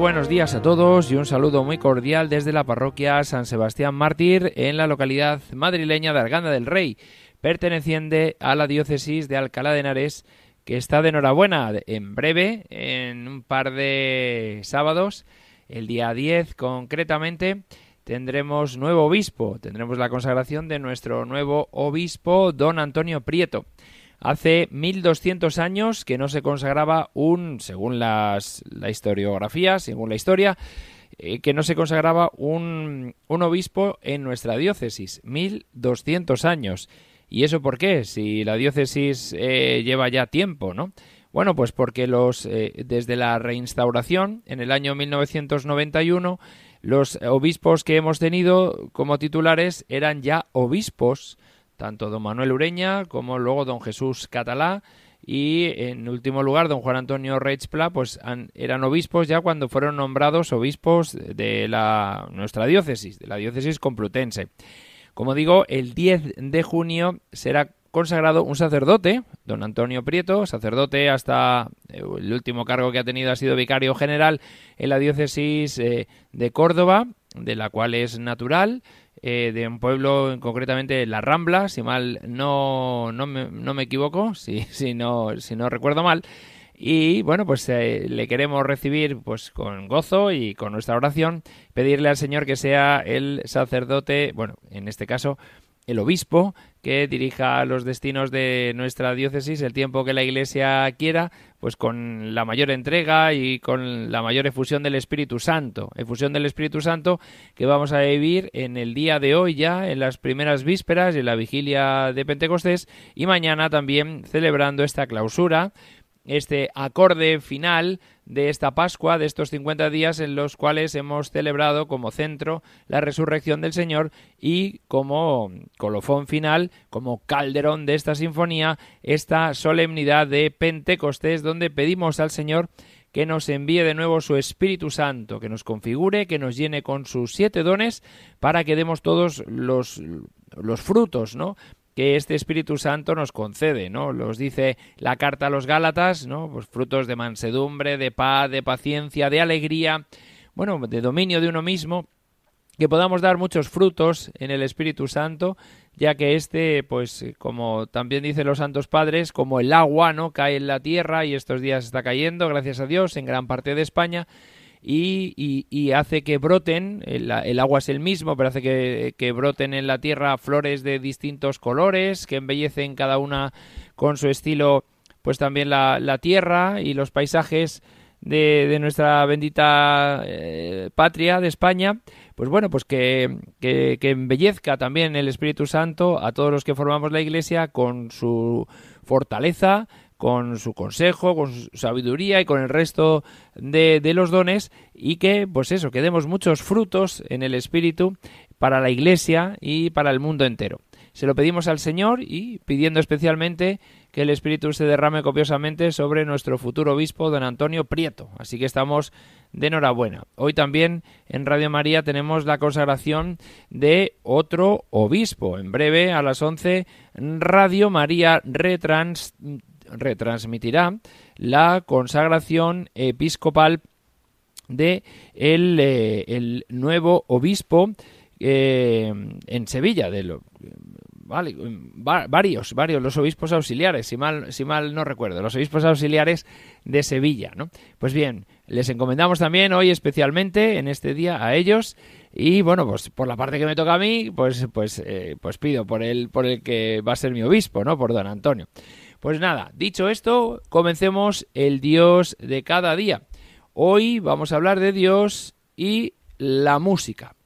Buenos días a todos y un saludo muy cordial desde la parroquia San Sebastián Mártir en la localidad madrileña de Arganda del Rey, perteneciente a la diócesis de Alcalá de Henares, que está de enhorabuena en breve, en un par de sábados, el día 10 concretamente, tendremos nuevo obispo, tendremos la consagración de nuestro nuevo obispo, don Antonio Prieto. Hace 1200 años que no se consagraba un, según las, la historiografía, según la historia, eh, que no se consagraba un, un obispo en nuestra diócesis. 1200 años. ¿Y eso por qué? Si la diócesis eh, lleva ya tiempo, ¿no? Bueno, pues porque los eh, desde la reinstauración en el año 1991 los obispos que hemos tenido como titulares eran ya obispos tanto don Manuel Ureña como luego don Jesús Catalá y en último lugar don Juan Antonio Reichpla pues eran obispos ya cuando fueron nombrados obispos de la nuestra diócesis, de la diócesis complutense. Como digo, el 10 de junio será consagrado un sacerdote, don Antonio Prieto, sacerdote hasta eh, el último cargo que ha tenido ha sido vicario general en la diócesis eh, de Córdoba, de la cual es natural, eh, de un pueblo, concretamente La Rambla, si mal no, no, me, no me equivoco, si, si, no, si no recuerdo mal. Y bueno, pues eh, le queremos recibir pues con gozo y con nuestra oración, pedirle al Señor que sea el sacerdote, bueno, en este caso el obispo que dirija los destinos de nuestra diócesis el tiempo que la Iglesia quiera, pues con la mayor entrega y con la mayor efusión del Espíritu Santo. Efusión del Espíritu Santo que vamos a vivir en el día de hoy ya, en las primeras vísperas, en la vigilia de Pentecostés y mañana también celebrando esta clausura este acorde final de esta Pascua, de estos 50 días en los cuales hemos celebrado como centro la resurrección del Señor y como colofón final, como calderón de esta sinfonía, esta solemnidad de Pentecostés donde pedimos al Señor que nos envíe de nuevo su Espíritu Santo, que nos configure, que nos llene con sus siete dones para que demos todos los, los frutos, ¿no? Que este Espíritu Santo nos concede, ¿no? Los dice la carta a los Gálatas, ¿no? Pues frutos de mansedumbre, de paz, de paciencia, de alegría, bueno, de dominio de uno mismo, que podamos dar muchos frutos en el Espíritu Santo, ya que este, pues como también dicen los santos padres, como el agua, ¿no? cae en la tierra y estos días está cayendo, gracias a Dios, en gran parte de España, y, hace que broten, el, agua es el mismo, pero hace que, broten en la tierra flores de distintos colores, que embellecen cada una con su estilo, pues también la, tierra y los paisajes de, nuestra bendita eh, patria de España, pues bueno, pues que, embellezca también el Espíritu Santo a todos los que formamos la Iglesia con su fortaleza, con su consejo, con su sabiduría y con el resto de, los dones y que, pues eso, que demos muchos frutos en el Espíritu para la Iglesia y para el mundo entero. Se lo pedimos al Señor y pidiendo especialmente que el Espíritu se derrame copiosamente sobre nuestro futuro obispo, don Antonio Prieto. Así que estamos de enhorabuena. Hoy también en Radio María tenemos la consagración de otro obispo. En breve, a las 11, Radio María retrans retransmitirá la consagración episcopal de el, eh, nuevo obispo eh, en Sevilla, de lo, vale, varios, varios, los obispos auxiliares, si mal, si mal no recuerdo, los obispos auxiliares de Sevilla, ¿no? Pues bien, les encomendamos también hoy especialmente en este día a ellos y bueno, pues por la parte que me toca a mí, pues, pues, eh, pues pido por el, por el que va a ser mi obispo, ¿no? Por don Antonio. Pues nada, dicho esto, comencemos el Dios de cada día. Hoy vamos a hablar de Dios y la música.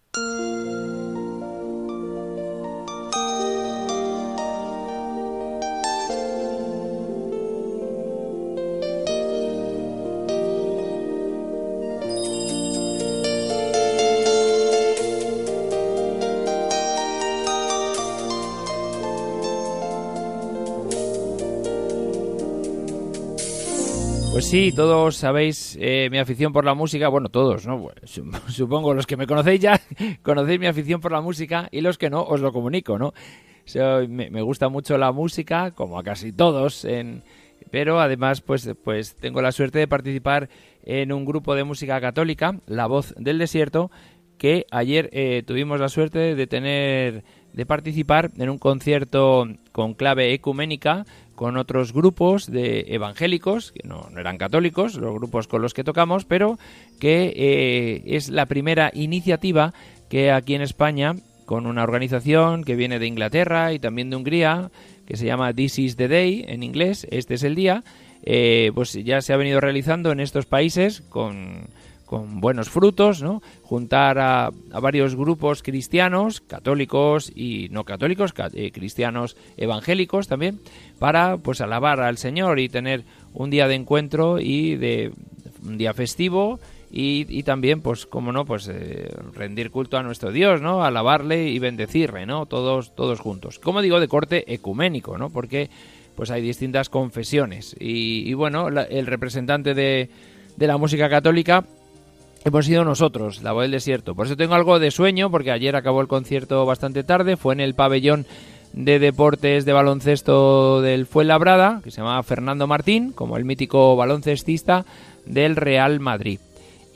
Pues sí, todos sabéis eh, mi afición por la música, bueno, todos, ¿no? supongo los que me conocéis ya conocéis mi afición por la música y los que no, os lo comunico, ¿no? me, gusta mucho la música, como a casi todos, en, pero además pues, pues tengo la suerte de participar en un grupo de música católica, La Voz del Desierto, que ayer eh, tuvimos la suerte de tener de participar en un concierto con clave ecuménica con otros grupos de evangélicos, que no, eran católicos, los grupos con los que tocamos, pero que eh, es la primera iniciativa que aquí en España, con una organización que viene de Inglaterra y también de Hungría, que se llama This is the Day en inglés, este es el día, eh, pues ya se ha venido realizando en estos países con con buenos frutos, ¿no? Juntar a, varios grupos cristianos, católicos y no católicos, eh, cristianos evangélicos también, para pues alabar al Señor y tener un día de encuentro y de un día festivo y, también, pues, como no, pues eh, rendir culto a nuestro Dios, ¿no? Alabarle y bendecirle, ¿no? Todos, todos juntos. Como digo, de corte ecuménico, ¿no? Porque pues hay distintas confesiones y, bueno, el representante de, de la música católica hemos sido nosotros, la voz del desierto. Por eso tengo algo de sueño, porque ayer acabó el concierto bastante tarde, fue en el pabellón de deportes de baloncesto del Fuenlabrada, que se llamaba Fernando Martín, como el mítico baloncestista del Real Madrid.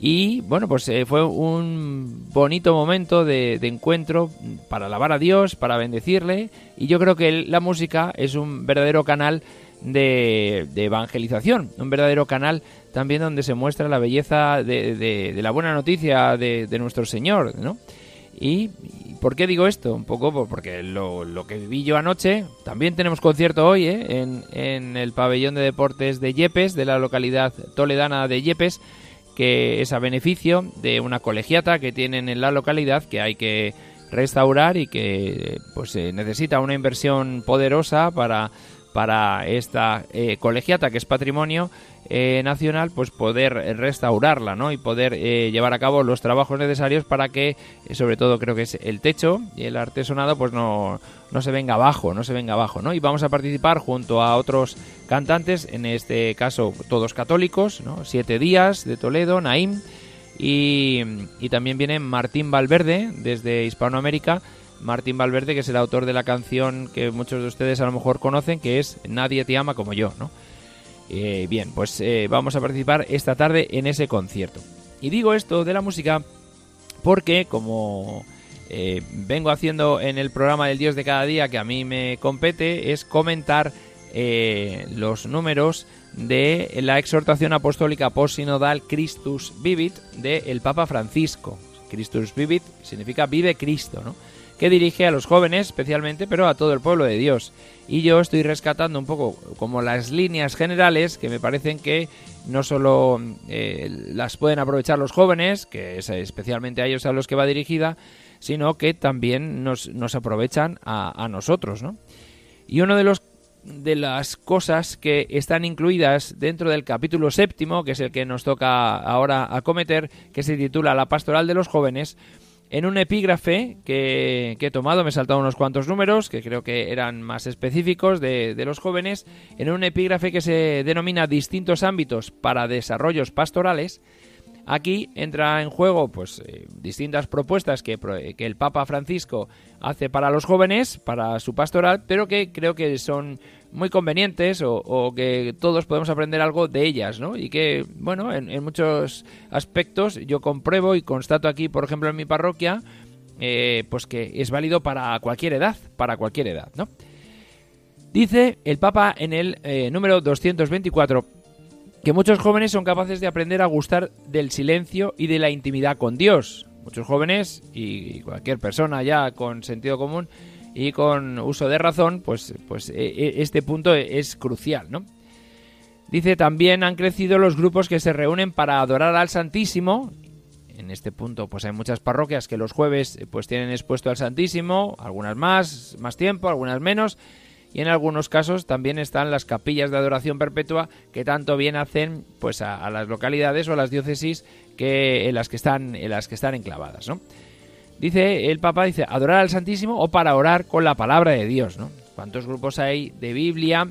Y bueno, pues eh, fue un bonito momento de, encuentro para alabar a Dios, para bendecirle. Y yo creo que la música es un verdadero canal de, evangelización, un verdadero canal también donde se muestra la belleza de, la buena noticia de, nuestro Señor, ¿no? Y, ¿por qué digo esto? Un poco porque lo, que viví yo anoche, también tenemos concierto hoy ¿eh? en, el pabellón de deportes de Yepes, de la localidad toledana de Yepes, que es a beneficio de una colegiata que tienen en la localidad que hay que restaurar y que pues necesita una inversión poderosa para para esta eh, colegiata que es patrimonio eh, nacional pues poder restaurarla ¿no? y poder eh, llevar a cabo los trabajos necesarios para que sobre todo creo que es el techo y el artesonado pues no, no se venga abajo no se venga abajo ¿no? y vamos a participar junto a otros cantantes en este caso todos católicos ¿no? siete días de Toledo Naim y, y también viene Martín Valverde desde Hispanoamérica Martín Valverde, que es el autor de la canción que muchos de ustedes a lo mejor conocen, que es Nadie te ama como yo, ¿no? Eh, bien, pues eh, vamos a participar esta tarde en ese concierto. Y digo esto de la música porque, como eh, vengo haciendo en el programa del Dios de cada día, que a mí me compete, es comentar los números de la exhortación apostólica post-sinodal Christus Vivit del Papa Francisco. Christus Vivit significa vive Cristo, ¿no? Que dirige a los jóvenes especialmente, pero a todo el pueblo de Dios. Y yo estoy rescatando un poco como las líneas generales que me parecen que no solo eh, las pueden aprovechar los jóvenes, que es especialmente a ellos a los que va dirigida, sino que también nos, nos aprovechan a, nosotros. ¿no? Y uno de los de las cosas que están incluidas dentro del capítulo séptimo, que es el que nos toca ahora acometer, que se titula La pastoral de los jóvenes, en un epígrafe que, he tomado, me he saltado unos cuantos números que creo que eran más específicos de, los jóvenes, en un epígrafe que se denomina distintos ámbitos para desarrollos pastorales, Aquí entra en juego pues eh, distintas propuestas que, el Papa Francisco hace para los jóvenes, para su pastoral, pero que creo que son muy convenientes o, que todos podemos aprender algo de ellas, ¿no? Y que, bueno, en, muchos aspectos yo compruebo y constato aquí, por ejemplo, en mi parroquia, eh, pues que es válido para cualquier edad, para cualquier edad, ¿no? Dice el Papa en el eh, número 224 que muchos jóvenes son capaces de aprender a gustar del silencio y de la intimidad con Dios. Muchos jóvenes y cualquier persona ya con sentido común y con uso de razón, pues, pues e, e, este punto es crucial, ¿no? Dice, también han crecido los grupos que se reúnen para adorar al Santísimo. En este punto, pues hay muchas parroquias que los jueves pues tienen expuesto al Santísimo, algunas más, más tiempo, algunas menos, y en algunos casos también están las capillas de adoración perpetua que tanto bien hacen pues a, las localidades o a las diócesis que en las que están en las que están enclavadas, ¿no? Dice el Papa dice adorar al Santísimo o para orar con la palabra de Dios, ¿no? ¿Cuántos grupos hay de Biblia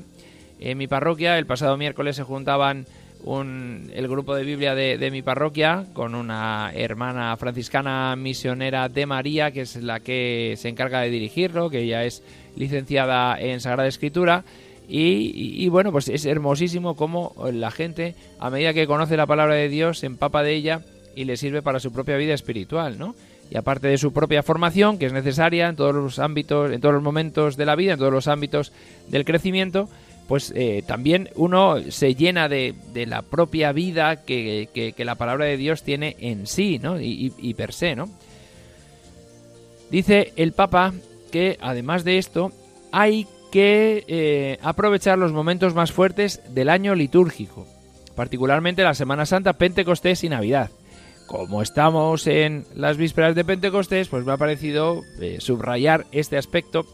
en mi parroquia, el pasado miércoles se juntaban un, el grupo de Biblia de, mi parroquia con una hermana franciscana misionera de María, que es la que se encarga de dirigirlo, que ya es licenciada en Sagrada Escritura. Y, bueno, pues es hermosísimo cómo la gente, a medida que conoce la palabra de Dios, se empapa de ella y le sirve para su propia vida espiritual, ¿no? Y aparte de su propia formación, que es necesaria en todos los ámbitos, en todos los momentos de la vida, en todos los ámbitos del crecimiento, pues eh, también uno se llena de, la propia vida que, la palabra de Dios tiene en sí, ¿no? Y, per se, ¿no? Dice el Papa que además de esto hay que eh, aprovechar los momentos más fuertes del año litúrgico, particularmente la Semana Santa, Pentecostés y Navidad. Como estamos en las vísperas de Pentecostés, pues me ha parecido eh, subrayar este aspecto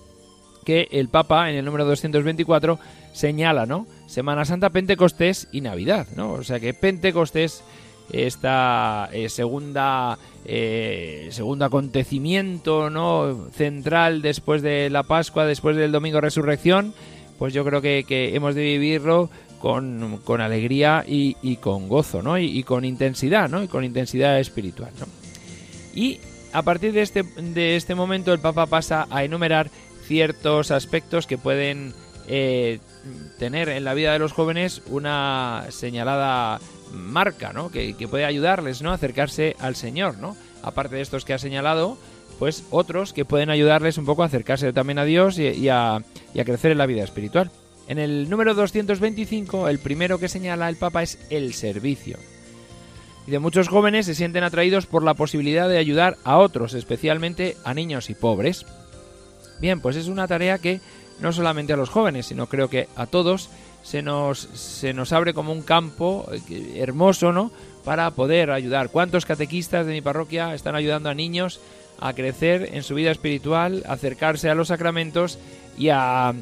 que el Papa en el número 224 señala, ¿no? Semana Santa, Pentecostés y Navidad, ¿no? O sea que Pentecostés esta eh, segunda eh, segundo acontecimiento no central después de la Pascua después del domingo resurrección pues yo creo que, hemos de vivirlo con, con alegría y, y, con gozo no y, y, con intensidad no y con intensidad espiritual ¿no? y a partir de este de este momento el Papa pasa a enumerar ciertos aspectos que pueden eh, tener en la vida de los jóvenes una señalada marca, ¿no? Que, puede ayudarles, ¿no? Acercarse al Señor, ¿no? Aparte de estos que ha señalado, pues otros que pueden ayudarles un poco a acercarse también a Dios y, a, y a crecer en la vida espiritual. En el número 225, el primero que señala el Papa es el servicio. Y de muchos jóvenes se sienten atraídos por la posibilidad de ayudar a otros, especialmente a niños y pobres. Bien, pues es una tarea que no solamente a los jóvenes, sino creo que a todos se nos, se nos abre como un campo eh, hermoso, ¿no? Para poder ayudar. ¿Cuántos catequistas de mi parroquia están ayudando a niños a crecer en su vida espiritual, a acercarse a los sacramentos y a,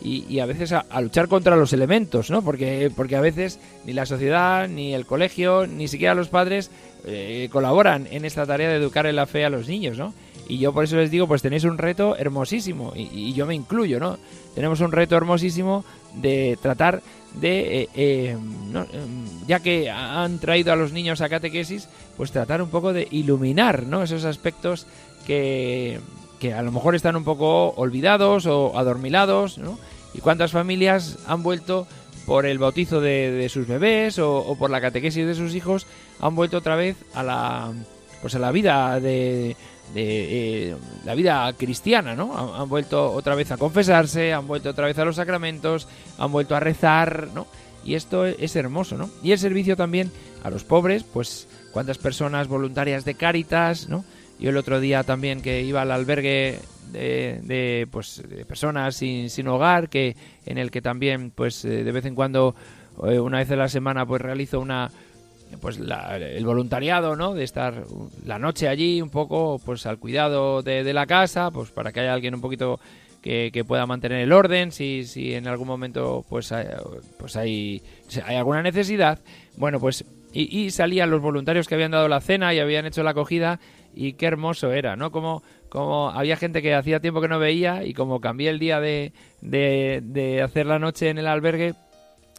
y, a veces a, luchar contra los elementos, ¿no? Porque, porque a veces ni la sociedad, ni el colegio, ni siquiera los padres eh, colaboran en esta tarea de educar en la fe a los niños, ¿no? Y yo por eso les digo, pues tenéis un reto hermosísimo, y, yo me incluyo, ¿no? Tenemos un reto hermosísimo de tratar de, eh, eh, em, ya que han traído a los niños a catequesis, pues tratar un poco de iluminar, ¿no? Esos aspectos que, que a lo mejor están un poco olvidados o adormilados, ¿no? Y cuántas familias han vuelto por el bautizo de, sus bebés o, o, por la catequesis de sus hijos, han vuelto otra vez a la, pues a la vida de, de eh, la vida cristiana, ¿no? Han, vuelto otra vez a confesarse, han vuelto otra vez a los sacramentos, han vuelto a rezar, ¿no? Y esto es hermoso, ¿no? Y el servicio también a los pobres, pues cuántas personas voluntarias de Cáritas, ¿no? Yo el otro día también que iba al albergue de, pues, de personas sin, sin, hogar, que en el que también pues eh, de vez en cuando, eh, una vez a la semana, pues realizo una, pues el voluntariado, ¿no? De estar la noche allí un poco, pues al cuidado de, la casa, pues para que haya alguien un poquito que, pueda mantener el orden, si, si en algún momento pues hay, pues hay, hay alguna necesidad. Bueno, pues y, salían los voluntarios que habían dado la cena y habían hecho la acogida y qué hermoso era, ¿no? Como, como había gente que hacía tiempo que no veía y como cambié el día de, de hacer la noche en el albergue,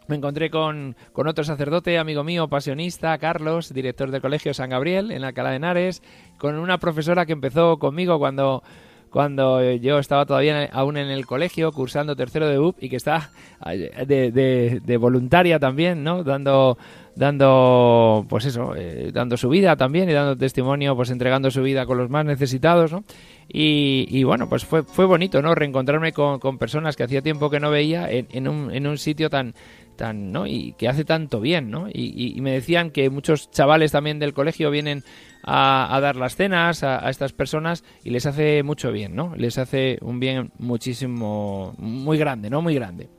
me encontré con, otro sacerdote, amigo mío, pasionista, Carlos, director del Colegio San Gabriel en Alcalá de Henares, con una profesora que empezó conmigo cuando, cuando yo estaba todavía aún en el colegio, cursando tercero de UP y que está de, de, voluntaria también, ¿no? Dando, dando, pues eso, eh, dando su vida también y dando testimonio, pues entregando su vida con los más necesitados, ¿no? Y, bueno, pues fue, fue bonito, ¿no? Reencontrarme con, personas que hacía tiempo que no veía en, un, en un sitio tan, ¿no? Y que hace tanto bien, ¿no? Y, me decían que muchos chavales también del colegio vienen a, dar las cenas a, estas personas y les hace mucho bien, ¿no? Les hace un bien muchísimo, muy grande, ¿no? Muy grande.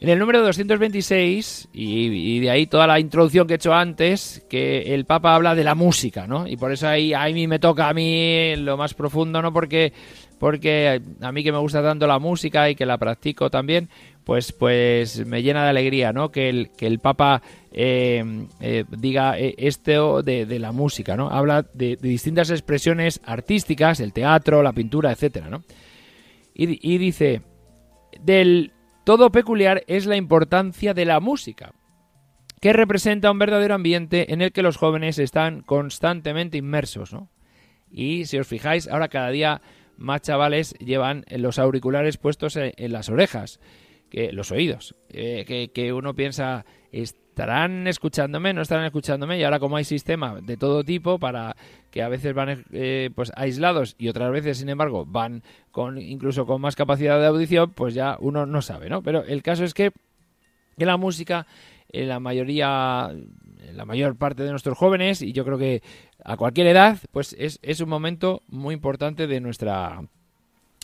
En el número 226, y, de ahí toda la introducción que he hecho antes, que el Papa habla de la música, ¿no? Y por eso ahí a mí me toca a mí lo más profundo, ¿no? Porque, porque a mí que me gusta tanto la música y que la practico también, pues, pues me llena de alegría, ¿no? Que el, que el Papa eh, eh, diga eh, esto de, la música, ¿no? Habla de, distintas expresiones artísticas, el teatro, la pintura, etcétera, ¿no? Y, y dice, del todo peculiar es la importancia de la música, que representa un verdadero ambiente en el que los jóvenes están constantemente inmersos, ¿no? Y si os fijáis, ahora cada día más chavales llevan los auriculares puestos en, las orejas, que los oídos, eh, que, uno piensa, estarán escuchándome, no estarán escuchándome, y ahora como hay sistemas de todo tipo para que a veces van eh, pues aislados y otras veces, sin embargo, van con incluso con más capacidad de audición, pues ya uno no sabe, ¿no? Pero el caso es que, que la música, en la mayoría, la mayor parte de nuestros jóvenes, y yo creo que a cualquier edad, pues es, es un momento muy importante de nuestra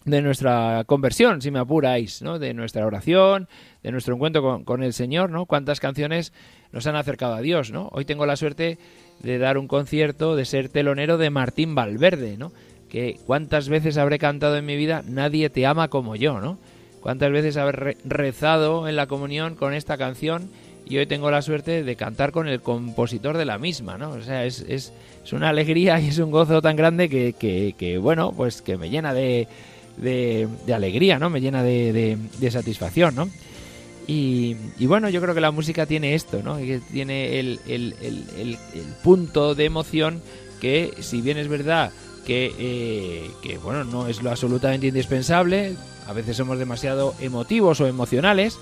de nuestra conversión, si me apuráis, ¿no? De nuestra oración, de nuestro encuentro con, con, el Señor, ¿no? Cuántas canciones nos han acercado a Dios, ¿no? Hoy tengo la suerte de dar un concierto, de ser telonero de Martín Valverde, ¿no? Que cuántas veces habré cantado en mi vida Nadie te ama como yo, ¿no? Cuántas veces habré rezado en la comunión con esta canción y hoy tengo la suerte de cantar con el compositor de la misma, ¿no? O sea, es, es, es una alegría y es un gozo tan grande que, que, que bueno, pues que me llena de, de, alegría, ¿no? Me llena de, de, satisfacción, ¿no? Y, bueno, yo creo que la música tiene esto, ¿no? Tiene el, el, el, punto de emoción que, si bien es verdad que, eh, que, bueno, no es lo absolutamente indispensable, a veces somos demasiado emotivos o emocionales,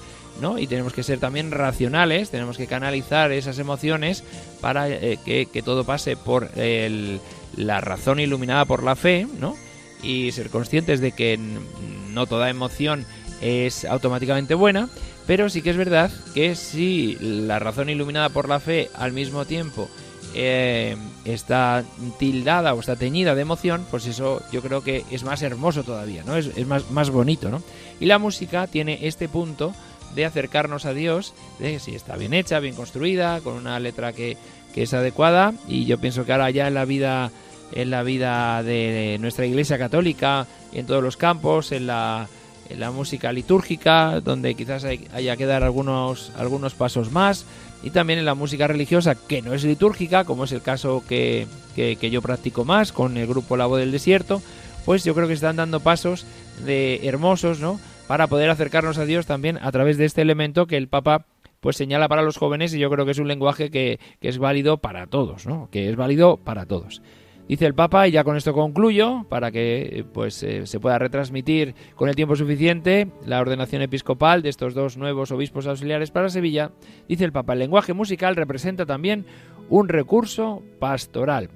Y tenemos que ser también racionales, tenemos que canalizar esas emociones para eh, que, que, todo pase por la razón iluminada por la fe, ¿no? Y ser conscientes de que no toda emoción es automáticamente buena pero sí que es verdad que si la razón iluminada por la fe al mismo tiempo eh, está tildada o está teñida de emoción, pues eso yo creo que es más hermoso todavía, ¿no? Es, más, más bonito, ¿no? Y la música tiene este punto de acercarnos a Dios, de si está bien hecha, bien construida, con una letra que, que es adecuada, y yo pienso que ahora ya en la vida en la vida de nuestra iglesia católica, en todos los campos, en la en la música litúrgica, donde quizás haya que dar algunos, algunos pasos más, y también en la música religiosa, que no es litúrgica, como es el caso que, que, yo practico más con el grupo La Voz del Desierto, pues yo creo que están dando pasos de hermosos, ¿no? Para poder acercarnos a Dios también a través de este elemento que el Papa pues señala para los jóvenes y yo creo que es un lenguaje que, es válido para todos, ¿no? Que es válido para todos. Dice el Papa, y ya con esto concluyo, para que pues eh, se pueda retransmitir con el tiempo suficiente la ordenación episcopal de estos dos nuevos obispos auxiliares para Sevilla, dice el Papa, el lenguaje musical representa también un recurso pastoral.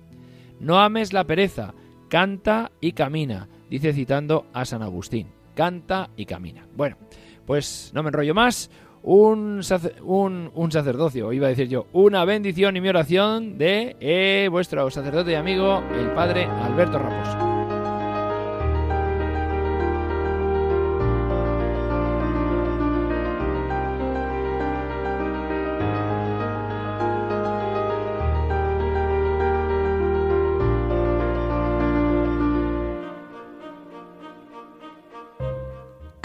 No ames la pereza, canta y camina, dice citando a San Agustín, canta y camina. Bueno, pues no me enrollo más, un, un, un, sacerdocio, iba a decir yo, una bendición y mi oración de eh, vuestro sacerdote y amigo, el padre Alberto Raposo.